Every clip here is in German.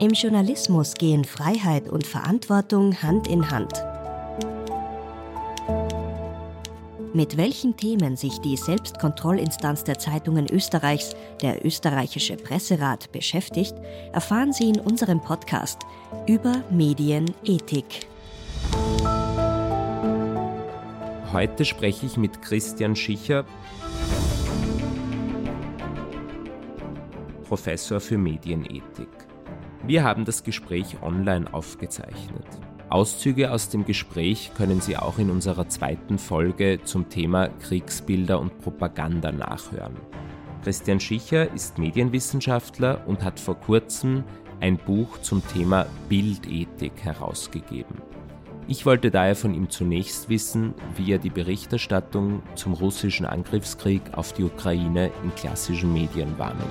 Im Journalismus gehen Freiheit und Verantwortung Hand in Hand. Mit welchen Themen sich die Selbstkontrollinstanz der Zeitungen Österreichs, der österreichische Presserat, beschäftigt, erfahren Sie in unserem Podcast über Medienethik. Heute spreche ich mit Christian Schicher, Professor für Medienethik. Wir haben das Gespräch online aufgezeichnet. Auszüge aus dem Gespräch können Sie auch in unserer zweiten Folge zum Thema Kriegsbilder und Propaganda nachhören. Christian Schicher ist Medienwissenschaftler und hat vor kurzem ein Buch zum Thema Bildethik herausgegeben. Ich wollte daher von ihm zunächst wissen, wie er die Berichterstattung zum russischen Angriffskrieg auf die Ukraine in klassischen Medien wahrnimmt.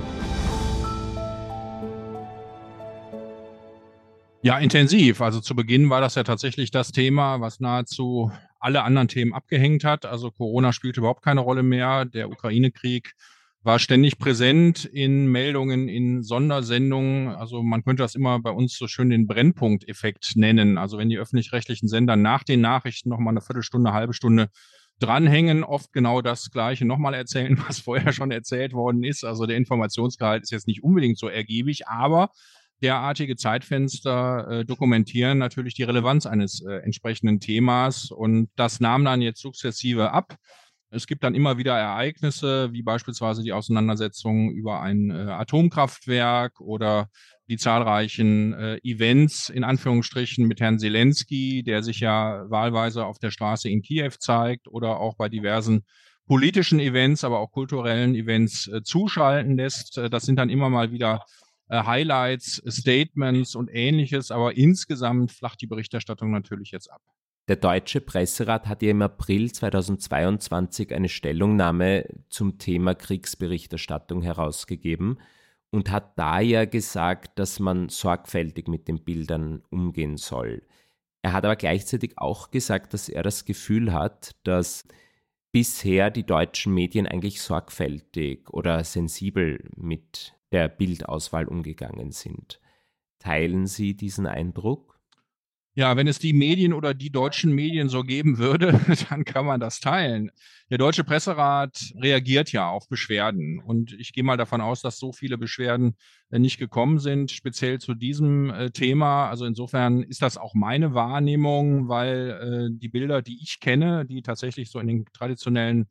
Ja, intensiv. Also zu Beginn war das ja tatsächlich das Thema, was nahezu alle anderen Themen abgehängt hat. Also Corona spielte überhaupt keine Rolle mehr. Der Ukraine-Krieg war ständig präsent in Meldungen, in Sondersendungen. Also man könnte das immer bei uns so schön den Brennpunkteffekt nennen. Also wenn die öffentlich-rechtlichen Sender nach den Nachrichten noch mal eine Viertelstunde, halbe Stunde dranhängen, oft genau das Gleiche nochmal erzählen, was vorher schon erzählt worden ist. Also der Informationsgehalt ist jetzt nicht unbedingt so ergiebig, aber derartige Zeitfenster äh, dokumentieren natürlich die Relevanz eines äh, entsprechenden Themas und das nahm dann jetzt sukzessive ab. Es gibt dann immer wieder Ereignisse, wie beispielsweise die Auseinandersetzung über ein äh, Atomkraftwerk oder die zahlreichen äh, Events in Anführungsstrichen mit Herrn Zelensky, der sich ja wahlweise auf der Straße in Kiew zeigt oder auch bei diversen politischen Events, aber auch kulturellen Events äh, zuschalten lässt. Äh, das sind dann immer mal wieder Highlights, Statements und ähnliches, aber insgesamt flacht die Berichterstattung natürlich jetzt ab. Der Deutsche Presserat hat ja im April 2022 eine Stellungnahme zum Thema Kriegsberichterstattung herausgegeben und hat da ja gesagt, dass man sorgfältig mit den Bildern umgehen soll. Er hat aber gleichzeitig auch gesagt, dass er das Gefühl hat, dass bisher die deutschen Medien eigentlich sorgfältig oder sensibel mit der Bildauswahl umgegangen sind. Teilen Sie diesen Eindruck? Ja, wenn es die Medien oder die deutschen Medien so geben würde, dann kann man das teilen. Der Deutsche Presserat reagiert ja auf Beschwerden und ich gehe mal davon aus, dass so viele Beschwerden äh, nicht gekommen sind, speziell zu diesem äh, Thema. Also insofern ist das auch meine Wahrnehmung, weil äh, die Bilder, die ich kenne, die tatsächlich so in den traditionellen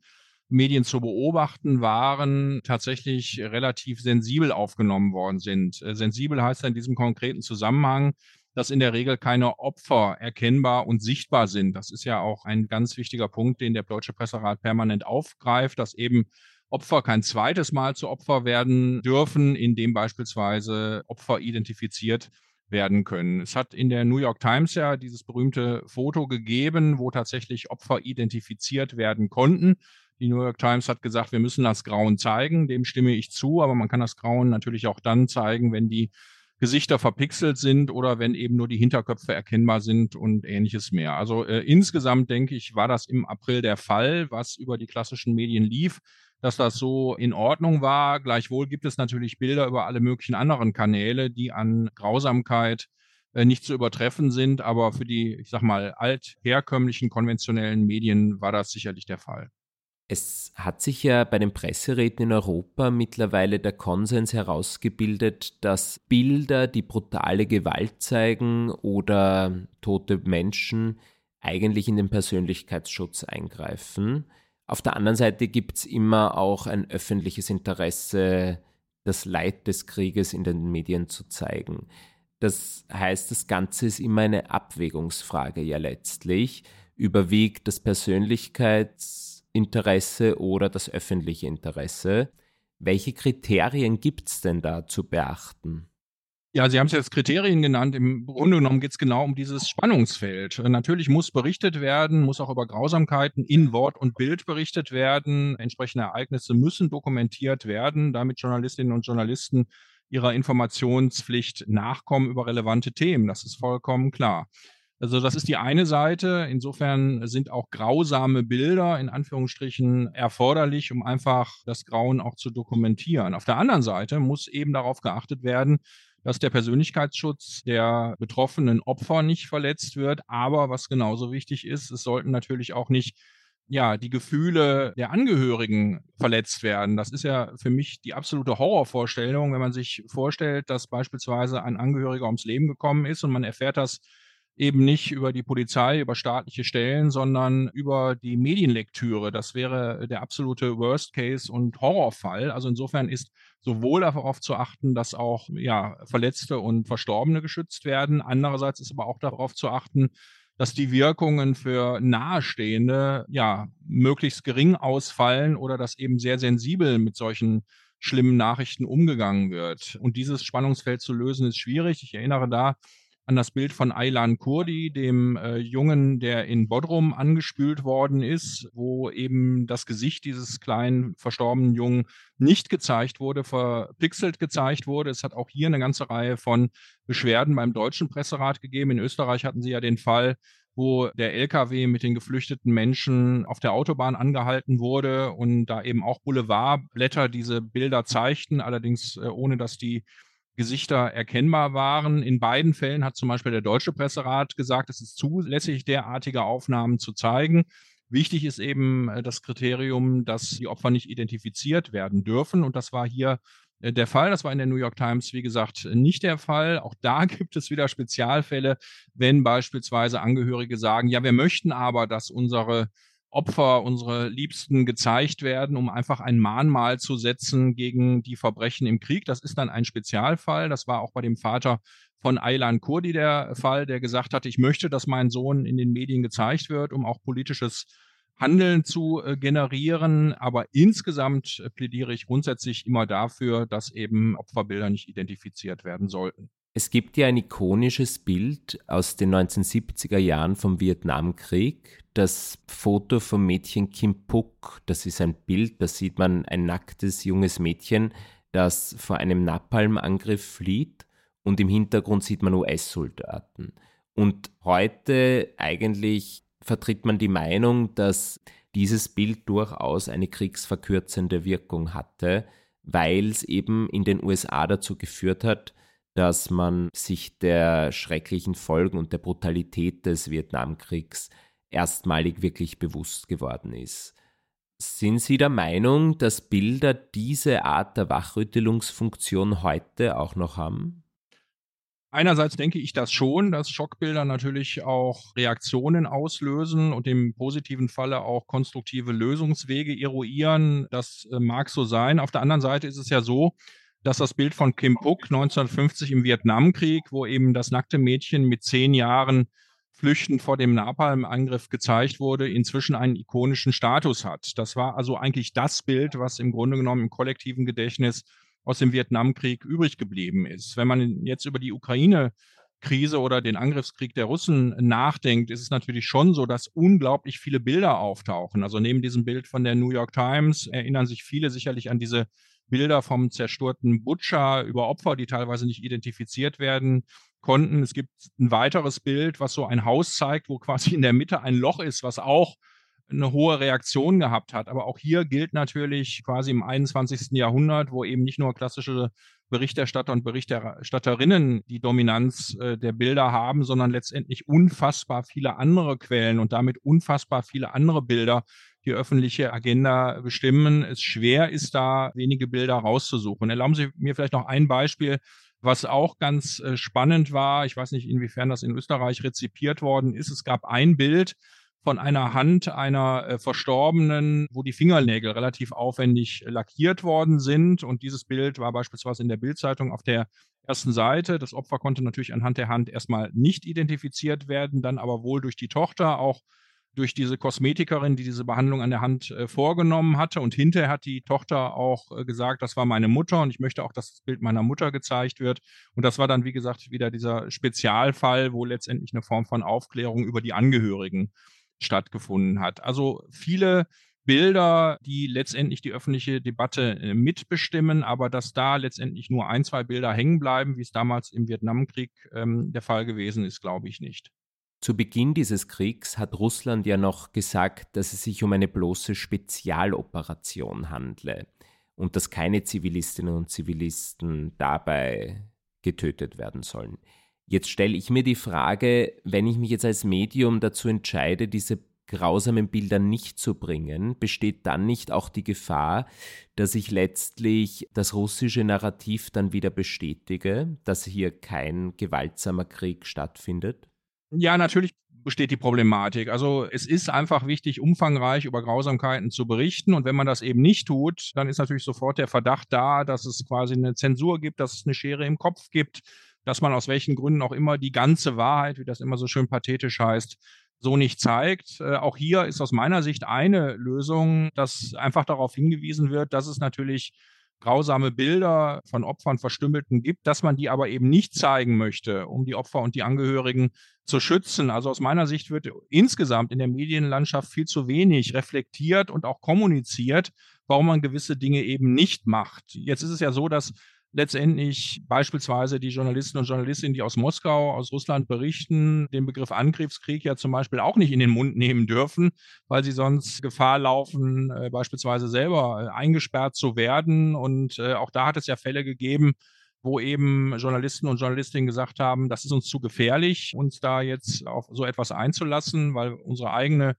Medien zu beobachten waren, tatsächlich relativ sensibel aufgenommen worden sind. Äh, sensibel heißt in diesem konkreten Zusammenhang, dass in der Regel keine Opfer erkennbar und sichtbar sind. Das ist ja auch ein ganz wichtiger Punkt, den der Deutsche Presserat permanent aufgreift, dass eben Opfer kein zweites Mal zu Opfer werden dürfen, indem beispielsweise Opfer identifiziert werden können. Es hat in der New York Times ja dieses berühmte Foto gegeben, wo tatsächlich Opfer identifiziert werden konnten. Die New York Times hat gesagt, wir müssen das Grauen zeigen. Dem stimme ich zu, aber man kann das Grauen natürlich auch dann zeigen, wenn die Gesichter verpixelt sind oder wenn eben nur die Hinterköpfe erkennbar sind und ähnliches mehr. Also äh, insgesamt denke ich, war das im April der Fall, was über die klassischen Medien lief, dass das so in Ordnung war. Gleichwohl gibt es natürlich Bilder über alle möglichen anderen Kanäle, die an Grausamkeit äh, nicht zu übertreffen sind. Aber für die, ich sag mal, altherkömmlichen konventionellen Medien war das sicherlich der Fall. Es hat sich ja bei den Presseräten in Europa mittlerweile der Konsens herausgebildet, dass Bilder, die brutale Gewalt zeigen oder tote Menschen, eigentlich in den Persönlichkeitsschutz eingreifen. Auf der anderen Seite gibt es immer auch ein öffentliches Interesse, das Leid des Krieges in den Medien zu zeigen. Das heißt, das Ganze ist immer eine Abwägungsfrage ja letztlich. Überwiegt das Persönlichkeits Interesse oder das öffentliche Interesse. Welche Kriterien gibt es denn da zu beachten? Ja, Sie haben es jetzt Kriterien genannt. Im Grunde genommen geht es genau um dieses Spannungsfeld. Natürlich muss berichtet werden, muss auch über Grausamkeiten in Wort und Bild berichtet werden. Entsprechende Ereignisse müssen dokumentiert werden, damit Journalistinnen und Journalisten ihrer Informationspflicht nachkommen über relevante Themen. Das ist vollkommen klar. Also das ist die eine Seite. Insofern sind auch grausame Bilder in Anführungsstrichen erforderlich, um einfach das Grauen auch zu dokumentieren. Auf der anderen Seite muss eben darauf geachtet werden, dass der Persönlichkeitsschutz der betroffenen Opfer nicht verletzt wird. Aber was genauso wichtig ist, es sollten natürlich auch nicht ja, die Gefühle der Angehörigen verletzt werden. Das ist ja für mich die absolute Horrorvorstellung, wenn man sich vorstellt, dass beispielsweise ein Angehöriger ums Leben gekommen ist und man erfährt das eben nicht über die Polizei, über staatliche Stellen, sondern über die Medienlektüre. Das wäre der absolute Worst Case und Horrorfall. Also insofern ist sowohl darauf zu achten, dass auch ja, Verletzte und Verstorbene geschützt werden. Andererseits ist aber auch darauf zu achten, dass die Wirkungen für Nahestehende ja möglichst gering ausfallen oder dass eben sehr sensibel mit solchen schlimmen Nachrichten umgegangen wird. Und dieses Spannungsfeld zu lösen ist schwierig. Ich erinnere da an das Bild von Aylan Kurdi, dem äh, Jungen, der in Bodrum angespült worden ist, wo eben das Gesicht dieses kleinen verstorbenen Jungen nicht gezeigt wurde, verpixelt gezeigt wurde. Es hat auch hier eine ganze Reihe von Beschwerden beim deutschen Presserat gegeben. In Österreich hatten sie ja den Fall, wo der LKW mit den geflüchteten Menschen auf der Autobahn angehalten wurde und da eben auch Boulevardblätter diese Bilder zeigten, allerdings äh, ohne dass die Gesichter erkennbar waren. In beiden Fällen hat zum Beispiel der Deutsche Presserat gesagt, es ist zulässig, derartige Aufnahmen zu zeigen. Wichtig ist eben äh, das Kriterium, dass die Opfer nicht identifiziert werden dürfen. Und das war hier äh, der Fall. Das war in der New York Times, wie gesagt, nicht der Fall. Auch da gibt es wieder Spezialfälle, wenn beispielsweise Angehörige sagen, ja, wir möchten aber, dass unsere Opfer, unsere Liebsten gezeigt werden, um einfach ein Mahnmal zu setzen gegen die Verbrechen im Krieg. Das ist dann ein Spezialfall. Das war auch bei dem Vater von Aylan Kurdi der Fall, der gesagt hatte, ich möchte, dass mein Sohn in den Medien gezeigt wird, um auch politisches Handeln zu äh, generieren. Aber insgesamt plädiere ich grundsätzlich immer dafür, dass eben Opferbilder nicht identifiziert werden sollten. Es gibt ja ein ikonisches Bild aus den 1970er Jahren vom Vietnamkrieg, das Foto vom Mädchen Kim Puk. Das ist ein Bild, da sieht man ein nacktes junges Mädchen, das vor einem Napalmangriff flieht und im Hintergrund sieht man US-Soldaten. Und heute eigentlich vertritt man die Meinung, dass dieses Bild durchaus eine kriegsverkürzende Wirkung hatte, weil es eben in den USA dazu geführt hat, dass man sich der schrecklichen Folgen und der Brutalität des Vietnamkriegs erstmalig wirklich bewusst geworden ist. Sind Sie der Meinung, dass Bilder diese Art der Wachrüttelungsfunktion heute auch noch haben? Einerseits denke ich das schon, dass Schockbilder natürlich auch Reaktionen auslösen und im positiven Falle auch konstruktive Lösungswege eruieren. Das äh, mag so sein. Auf der anderen Seite ist es ja so, dass das Bild von Kim Puk 1950 im Vietnamkrieg, wo eben das nackte Mädchen mit zehn Jahren flüchtend vor dem Napalm-Angriff gezeigt wurde, inzwischen einen ikonischen Status hat. Das war also eigentlich das Bild, was im Grunde genommen im kollektiven Gedächtnis aus dem Vietnamkrieg übrig geblieben ist. Wenn man jetzt über die Ukraine Krise oder den Angriffskrieg der Russen nachdenkt, ist es natürlich schon so, dass unglaublich viele Bilder auftauchen. Also neben diesem Bild von der New York Times erinnern sich viele sicherlich an diese Bilder vom zerstörten Butcher über Opfer, die teilweise nicht identifiziert werden konnten. Es gibt ein weiteres Bild, was so ein Haus zeigt, wo quasi in der Mitte ein Loch ist, was auch eine hohe Reaktion gehabt hat. Aber auch hier gilt natürlich quasi im 21. Jahrhundert, wo eben nicht nur klassische Berichterstatter und Berichterstatterinnen die Dominanz äh, der Bilder haben, sondern letztendlich unfassbar viele andere Quellen und damit unfassbar viele andere Bilder die öffentliche Agenda bestimmen. Es schwer ist da wenige Bilder rauszusuchen. Erlauben Sie mir vielleicht noch ein Beispiel, was auch ganz äh, spannend war. Ich weiß nicht, inwiefern das in Österreich rezipiert worden ist. Es gab ein Bild, von einer Hand einer äh, Verstorbenen, wo die Fingernägel relativ aufwendig lackiert worden sind. Und dieses Bild war beispielsweise in der Bildzeitung auf der ersten Seite. Das Opfer konnte natürlich anhand der Hand erstmal nicht identifiziert werden, dann aber wohl durch die Tochter, auch durch diese Kosmetikerin, die diese Behandlung an der Hand äh, vorgenommen hatte. Und hinterher hat die Tochter auch äh, gesagt, das war meine Mutter und ich möchte auch, dass das Bild meiner Mutter gezeigt wird. Und das war dann, wie gesagt, wieder dieser Spezialfall, wo letztendlich eine Form von Aufklärung über die Angehörigen stattgefunden hat. Also viele Bilder, die letztendlich die öffentliche Debatte äh, mitbestimmen, aber dass da letztendlich nur ein, zwei Bilder hängen bleiben, wie es damals im Vietnamkrieg ähm, der Fall gewesen ist, glaube ich nicht. Zu Beginn dieses Kriegs hat Russland ja noch gesagt, dass es sich um eine bloße Spezialoperation handle und dass keine Zivilistinnen und Zivilisten dabei getötet werden sollen. Jetzt stelle ich mir die Frage, wenn ich mich jetzt als Medium dazu entscheide, diese grausamen Bilder nicht zu bringen, besteht dann nicht auch die Gefahr, dass ich letztlich das russische Narrativ dann wieder bestätige, dass hier kein gewaltsamer Krieg stattfindet? Ja, natürlich besteht die Problematik. Also es ist einfach wichtig, umfangreich über Grausamkeiten zu berichten. Und wenn man das eben nicht tut, dann ist natürlich sofort der Verdacht da, dass es quasi eine Zensur gibt, dass es eine Schere im Kopf gibt, dass man aus welchen Gründen auch immer die ganze Wahrheit, wie das immer so schön pathetisch heißt, so nicht zeigt. Äh, auch hier ist aus meiner Sicht eine Lösung, dass einfach darauf hingewiesen wird, dass es natürlich grausame Bilder von Opfern, Verstümmelten gibt, dass man die aber eben nicht zeigen möchte, um die Opfer und die Angehörigen zu schützen. Also aus meiner Sicht wird insgesamt in der Medienlandschaft viel zu wenig reflektiert und auch kommuniziert, warum man gewisse Dinge eben nicht macht. Jetzt ist es ja so, dass letztendlich beispielsweise die Journalisten und Journalistinnen, die aus Moskau, aus Russland berichten, den Begriff Angriffskrieg ja zum Beispiel auch nicht in den Mund nehmen dürfen, weil sie sonst Gefahr laufen, äh, beispielsweise selber äh, eingesperrt zu werden. Und äh, auch da hat es ja Fälle gegeben, wo eben Journalisten und Journalistinnen gesagt haben, das ist uns zu gefährlich, uns da jetzt auf so etwas einzulassen, weil unsere eigene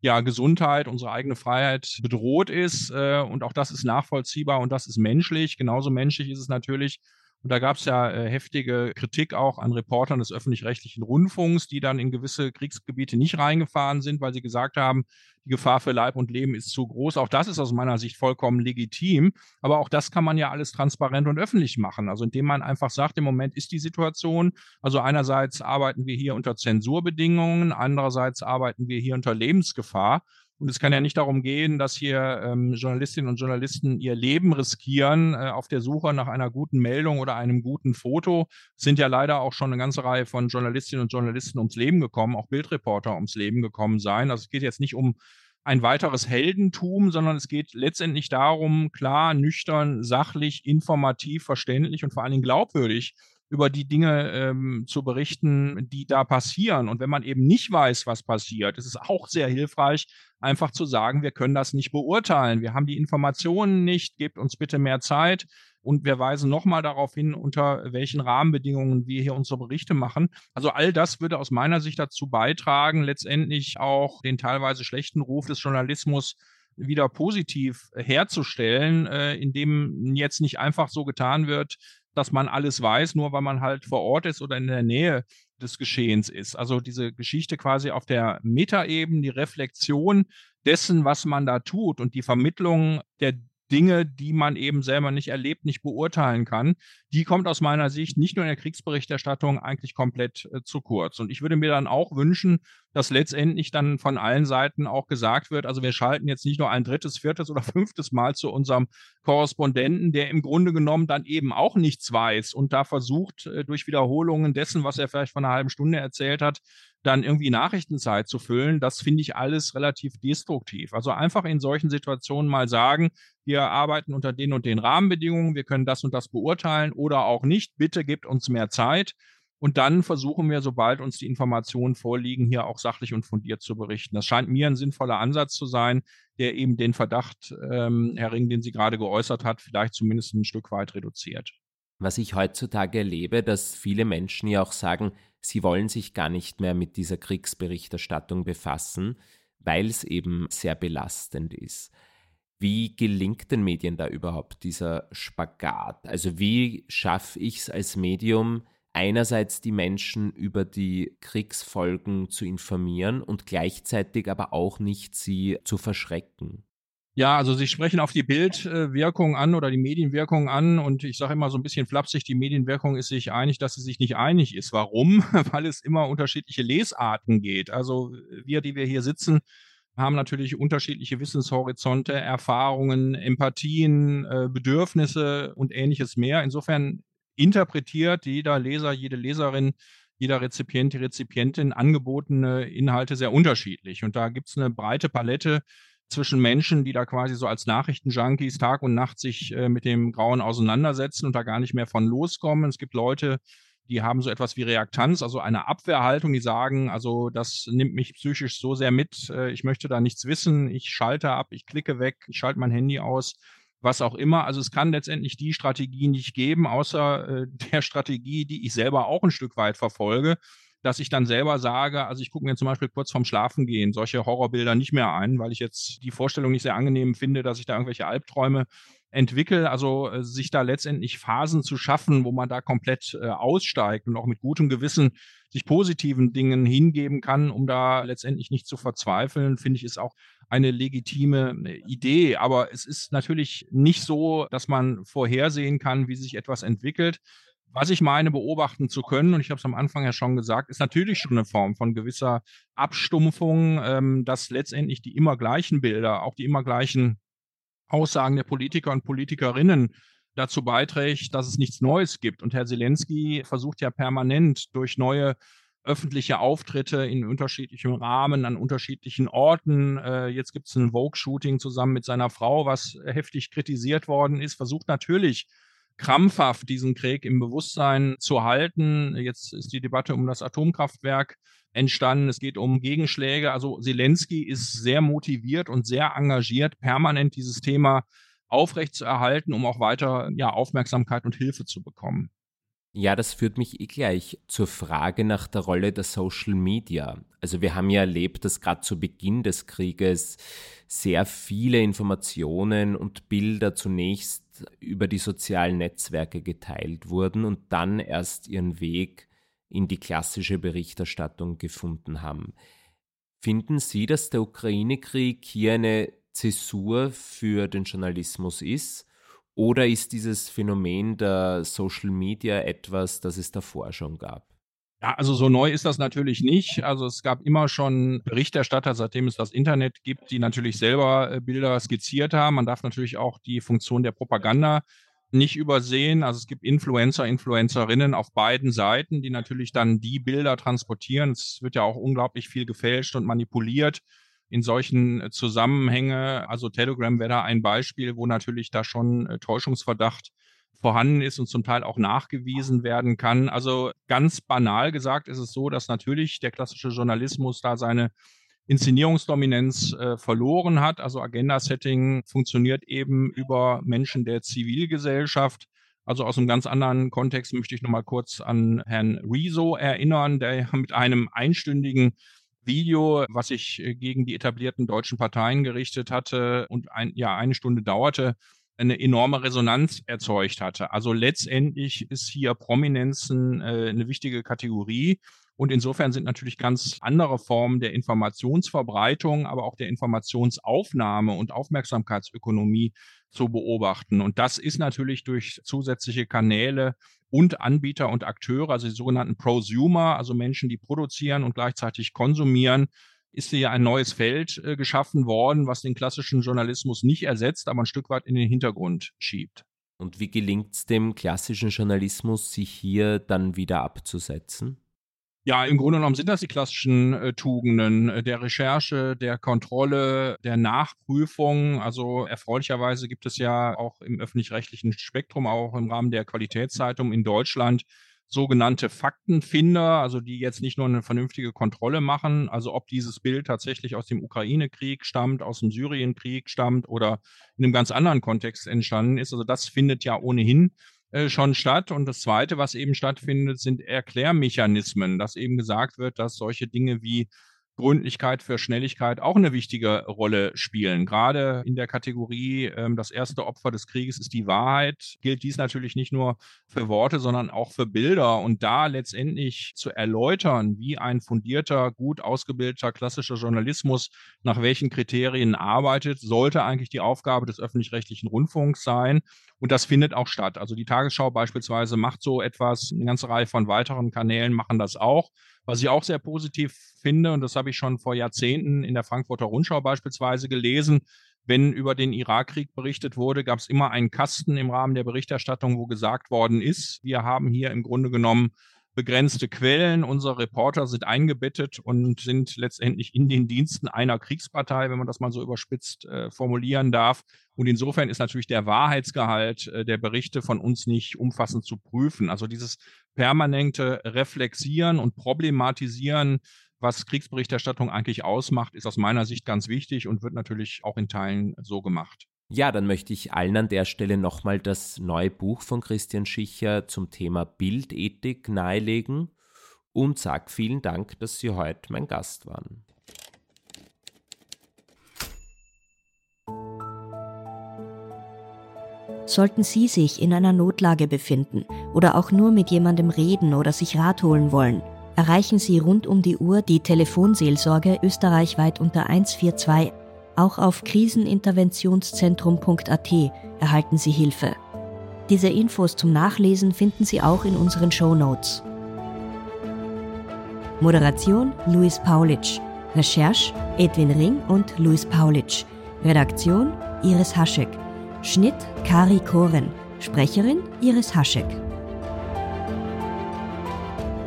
ja, Gesundheit, unsere eigene Freiheit bedroht ist. Äh, und auch das ist nachvollziehbar und das ist menschlich. Genauso menschlich ist es natürlich, und da gab es ja äh, heftige Kritik auch an Reportern des öffentlich-rechtlichen Rundfunks, die dann in gewisse Kriegsgebiete nicht reingefahren sind, weil sie gesagt haben, die Gefahr für Leib und Leben ist zu groß. Auch das ist aus meiner Sicht vollkommen legitim. Aber auch das kann man ja alles transparent und öffentlich machen. Also indem man einfach sagt, im Moment ist die Situation. Also einerseits arbeiten wir hier unter Zensurbedingungen, andererseits arbeiten wir hier unter Lebensgefahr. Und es kann ja nicht darum gehen, dass hier ähm, Journalistinnen und Journalisten ihr Leben riskieren äh, auf der Suche nach einer guten Meldung oder einem guten Foto. Es sind ja leider auch schon eine ganze Reihe von Journalistinnen und Journalisten ums Leben gekommen, auch Bildreporter ums Leben gekommen sein. Also es geht jetzt nicht um ein weiteres Heldentum, sondern es geht letztendlich darum, klar, nüchtern, sachlich, informativ, verständlich und vor allen Dingen glaubwürdig über die Dinge ähm, zu berichten, die da passieren. Und wenn man eben nicht weiß, was passiert, ist es auch sehr hilfreich, einfach zu sagen, wir können das nicht beurteilen. Wir haben die Informationen nicht, gebt uns bitte mehr Zeit. Und wir weisen nochmal darauf hin, unter welchen Rahmenbedingungen wir hier unsere Berichte machen. Also all das würde aus meiner Sicht dazu beitragen, letztendlich auch den teilweise schlechten Ruf des Journalismus wieder positiv herzustellen, äh, indem jetzt nicht einfach so getan wird, dass man alles weiß, nur weil man halt vor Ort ist oder in der Nähe des Geschehens ist. Also diese Geschichte quasi auf der Metaebene, die Reflexion dessen, was man da tut und die Vermittlung der Dinge, die man eben selber nicht erlebt, nicht beurteilen kann, die kommt aus meiner Sicht nicht nur in der Kriegsberichterstattung eigentlich komplett äh, zu kurz. Und ich würde mir dann auch wünschen, dass letztendlich dann von allen Seiten auch gesagt wird, also wir schalten jetzt nicht nur ein drittes, viertes oder fünftes Mal zu unserem Korrespondenten, der im Grunde genommen dann eben auch nichts weiß und da versucht, äh, durch Wiederholungen dessen, was er vielleicht vor einer halben Stunde erzählt hat, dann irgendwie Nachrichtenzeit zu füllen, das finde ich alles relativ destruktiv. Also einfach in solchen Situationen mal sagen, wir arbeiten unter den und den Rahmenbedingungen, wir können das und das beurteilen oder auch nicht. Bitte gebt uns mehr Zeit. Und dann versuchen wir, sobald uns die Informationen vorliegen, hier auch sachlich und fundiert zu berichten. Das scheint mir ein sinnvoller Ansatz zu sein, der eben den Verdacht, ähm, Herr Ring, den Sie gerade geäußert hat, vielleicht zumindest ein Stück weit reduziert. Was ich heutzutage erlebe, dass viele Menschen ja auch sagen, sie wollen sich gar nicht mehr mit dieser Kriegsberichterstattung befassen, weil es eben sehr belastend ist. Wie gelingt den Medien da überhaupt dieser Spagat? Also wie schaffe ich es als Medium, einerseits die Menschen über die Kriegsfolgen zu informieren und gleichzeitig aber auch nicht sie zu verschrecken? Ja, also Sie sprechen auf die Bildwirkung an oder die Medienwirkung an und ich sage immer so ein bisschen flapsig, die Medienwirkung ist sich einig, dass sie sich nicht einig ist. Warum? Weil es immer unterschiedliche Lesarten geht. Also wir, die wir hier sitzen, haben natürlich unterschiedliche Wissenshorizonte, Erfahrungen, Empathien, äh, Bedürfnisse und ähnliches mehr. Insofern interpretiert jeder Leser, jede Leserin jeder Rezipient, die Rezipientin angebotene Inhalte sehr unterschiedlich. Und da gibt es eine breite Palette zwischen Menschen, die da quasi so als Nachrichtenjunkies Tag und Nacht sich äh, mit dem Grauen auseinandersetzen und da gar nicht mehr von loskommen. Es gibt Leute, die haben so etwas wie Reaktanz, also eine Abwehrhaltung, die sagen, also das nimmt mich psychisch so sehr mit, äh, ich möchte da nichts wissen, ich schalte ab, ich klicke weg, ich schalte mein Handy aus. was auch immer. Also es kann letztendlich die Strategie nicht geben, außer äh, der Strategie, die ich selber auch ein Stück weit verfolge, dass ich dann selber sage, also ich gucke mir zum Beispiel kurz vorm Schlafengehen solche Horrorbilder nicht mehr ein, weil ich jetzt die Vorstellung nicht sehr angenehm finde, dass ich da irgendwelche Albträume entwickle, also äh, sich da letztendlich Phasen zu schaffen, wo man da komplett äh, aussteigt und auch mit gutem Gewissen sich positiven Dingen hingeben kann, um da letztendlich nicht zu verzweifeln, finde ich, ist auch eine legitime äh, Idee. Aber es ist natürlich nicht so, dass man vorhersehen kann, wie sich etwas entwickelt. Was ich meine, beobachten zu können, und ich habe es am Anfang ja schon gesagt, ist natürlich schon eine Form von gewisser Abstumpfung, ähm, dass letztendlich die immer gleichen Bilder, auch die immer gleichen Aussagen der Politiker und Politikerinnen dazu beiträgt, dass es nichts Neues gibt. Und Herr Zelensky versucht ja permanent durch neue öffentliche Auftritte in unterschiedlichen Rahmen, an unterschiedlichen Orten. Äh, jetzt gibt es ein Vogue-Shooting zusammen mit seiner Frau, was heftig kritisiert worden ist, versucht natürlich krampfhaft diesen Krieg im Bewusstsein zu halten. Jetzt ist die Debatte um das Atomkraftwerk entstanden. Es geht um Gegenschläge. Also Zelensky ist sehr motiviert und sehr engagiert, permanent dieses Thema aufrechtzuerhalten, um auch weiter ja, Aufmerksamkeit und Hilfe zu bekommen. Ja, das führt mich eh gleich zur Frage nach der Rolle der Social Media. Also wir haben ja erlebt, dass gerade zu Beginn des Krieges sehr viele Informationen und Bilder zunächst über die sozialen Netzwerke geteilt wurden und dann erst ihren Weg in die klassische Berichterstattung gefunden haben. Finden Sie, dass der Ukraine-Krieg hier eine Zäsur für den Journalismus ist? Oder ist dieses Phänomen der Social Media etwas, das es davor schon gab? Ja, also so neu ist das natürlich nicht. Also es gab immer schon Berichterstatter, seitdem es das Internet gibt, die natürlich selber äh, Bilder skizziert haben. Man darf natürlich auch die Funktion der Propaganda nicht übersehen. Also es gibt Influencer, Influencerinnen auf beiden Seiten, die natürlich dann die Bilder transportieren. Es wird ja auch unglaublich viel gefälscht und manipuliert in solchen äh, Zusammenhänge. Also Telegram wäre da ein Beispiel, wo natürlich da schon äh, Täuschungsverdacht vorhanden ist und zum Teil auch nachgewiesen werden kann. Also ganz banal gesagt ist es so, dass natürlich der klassische Journalismus da seine Inszenierungsdominanz äh, verloren hat. Also Agenda-Setting funktioniert eben über Menschen der Zivilgesellschaft. Also aus einem ganz anderen Kontext möchte ich nochmal kurz an Herrn Rezo erinnern, der mit einem einstündigen Video, was sich äh, gegen die etablierten deutschen Parteien gerichtet hatte und ein, ja, eine Stunde dauerte, eine enorme Resonanz erzeugt hatte. Also letztendlich ist hier Prominenzen äh, eine wichtige Kategorie. Und insofern sind natürlich ganz andere Formen der Informationsverbreitung, aber auch der Informationsaufnahme und Aufmerksamkeitsökonomie zu beobachten. Und das ist natürlich durch zusätzliche Kanäle und Anbieter und Akteure, also die sogenannten Prosumer, also Menschen, die produzieren und gleichzeitig konsumieren, ist hier ein neues Feld äh, geschaffen worden, was den klassischen Journalismus nicht ersetzt, aber ein Stück weit in den Hintergrund schiebt. Und wie gelingt es dem klassischen Journalismus, sich hier dann wieder abzusetzen? Ja, im Grunde genommen sind das die klassischen äh, Tugenden äh, der Recherche, der Kontrolle, der Nachprüfung. Also erfreulicherweise gibt es ja auch im öffentlich-rechtlichen Spektrum, auch im Rahmen der Qualitätszeitung in Deutschland, sogenannte Faktenfinder, also die jetzt nicht nur eine vernünftige Kontrolle machen, also ob dieses Bild tatsächlich aus dem Ukraine-Krieg stammt, aus dem Syrien-Krieg stammt oder in einem ganz anderen Kontext entstanden ist. Also das findet ja ohnehin äh, schon statt. Und das Zweite, was eben stattfindet, sind Erklärmechanismen, dass eben gesagt wird, dass solche Dinge wie Gründlichkeit für Schnelligkeit auch eine wichtige Rolle spielen. Gerade in der Kategorie, ähm, das erste Opfer des Krieges ist die Wahrheit, gilt dies natürlich nicht nur für Worte, sondern auch für Bilder. Und da letztendlich zu erläutern, wie ein fundierter, gut ausgebildeter klassischer Journalismus nach welchen Kriterien arbeitet, sollte eigentlich die Aufgabe des öffentlich-rechtlichen Rundfunks sein. Und das findet auch statt. Also die Tagesschau beispielsweise macht so etwas, eine ganze Reihe von weiteren Kanälen machen das auch. Was ich auch sehr positiv finde, und das habe ich schon vor Jahrzehnten in der Frankfurter Rundschau beispielsweise gelesen, wenn über den Irakkrieg berichtet wurde, gab es immer einen Kasten im Rahmen der Berichterstattung, wo gesagt worden ist, wir haben hier im Grunde genommen begrenzte Quellen. Unsere Reporter sind eingebettet und sind letztendlich in den Diensten einer Kriegspartei, wenn man das mal so überspitzt äh, formulieren darf. Und insofern ist natürlich der Wahrheitsgehalt äh, der Berichte von uns nicht umfassend zu prüfen. Also dieses permanente Reflexieren und Problematisieren, was Kriegsberichterstattung eigentlich ausmacht, ist aus meiner Sicht ganz wichtig und wird natürlich auch in Teilen so gemacht. Ja, dann möchte ich allen an der Stelle nochmal das neue Buch von Christian Schicher zum Thema Bildethik nahelegen und sage vielen Dank, dass Sie heute mein Gast waren. Sollten Sie sich in einer Notlage befinden oder auch nur mit jemandem reden oder sich Rat holen wollen, erreichen Sie rund um die Uhr die Telefonseelsorge österreichweit unter 142. Auch auf kriseninterventionszentrum.at erhalten Sie Hilfe. Diese Infos zum Nachlesen finden Sie auch in unseren Show Notes. Moderation Luis Paulitsch. Recherche Edwin Ring und Luis Paulitsch. Redaktion Iris Haschek. Schnitt Kari Koren. Sprecherin Iris Haschek.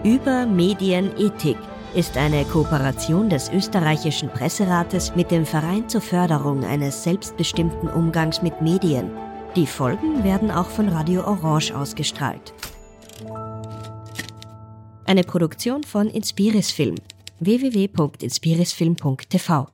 Über Medienethik ist eine Kooperation des österreichischen Presserates mit dem Verein zur Förderung eines selbstbestimmten Umgangs mit Medien. Die Folgen werden auch von Radio Orange ausgestrahlt. Eine Produktion von Inspiris Film www.inspirisfilm.tv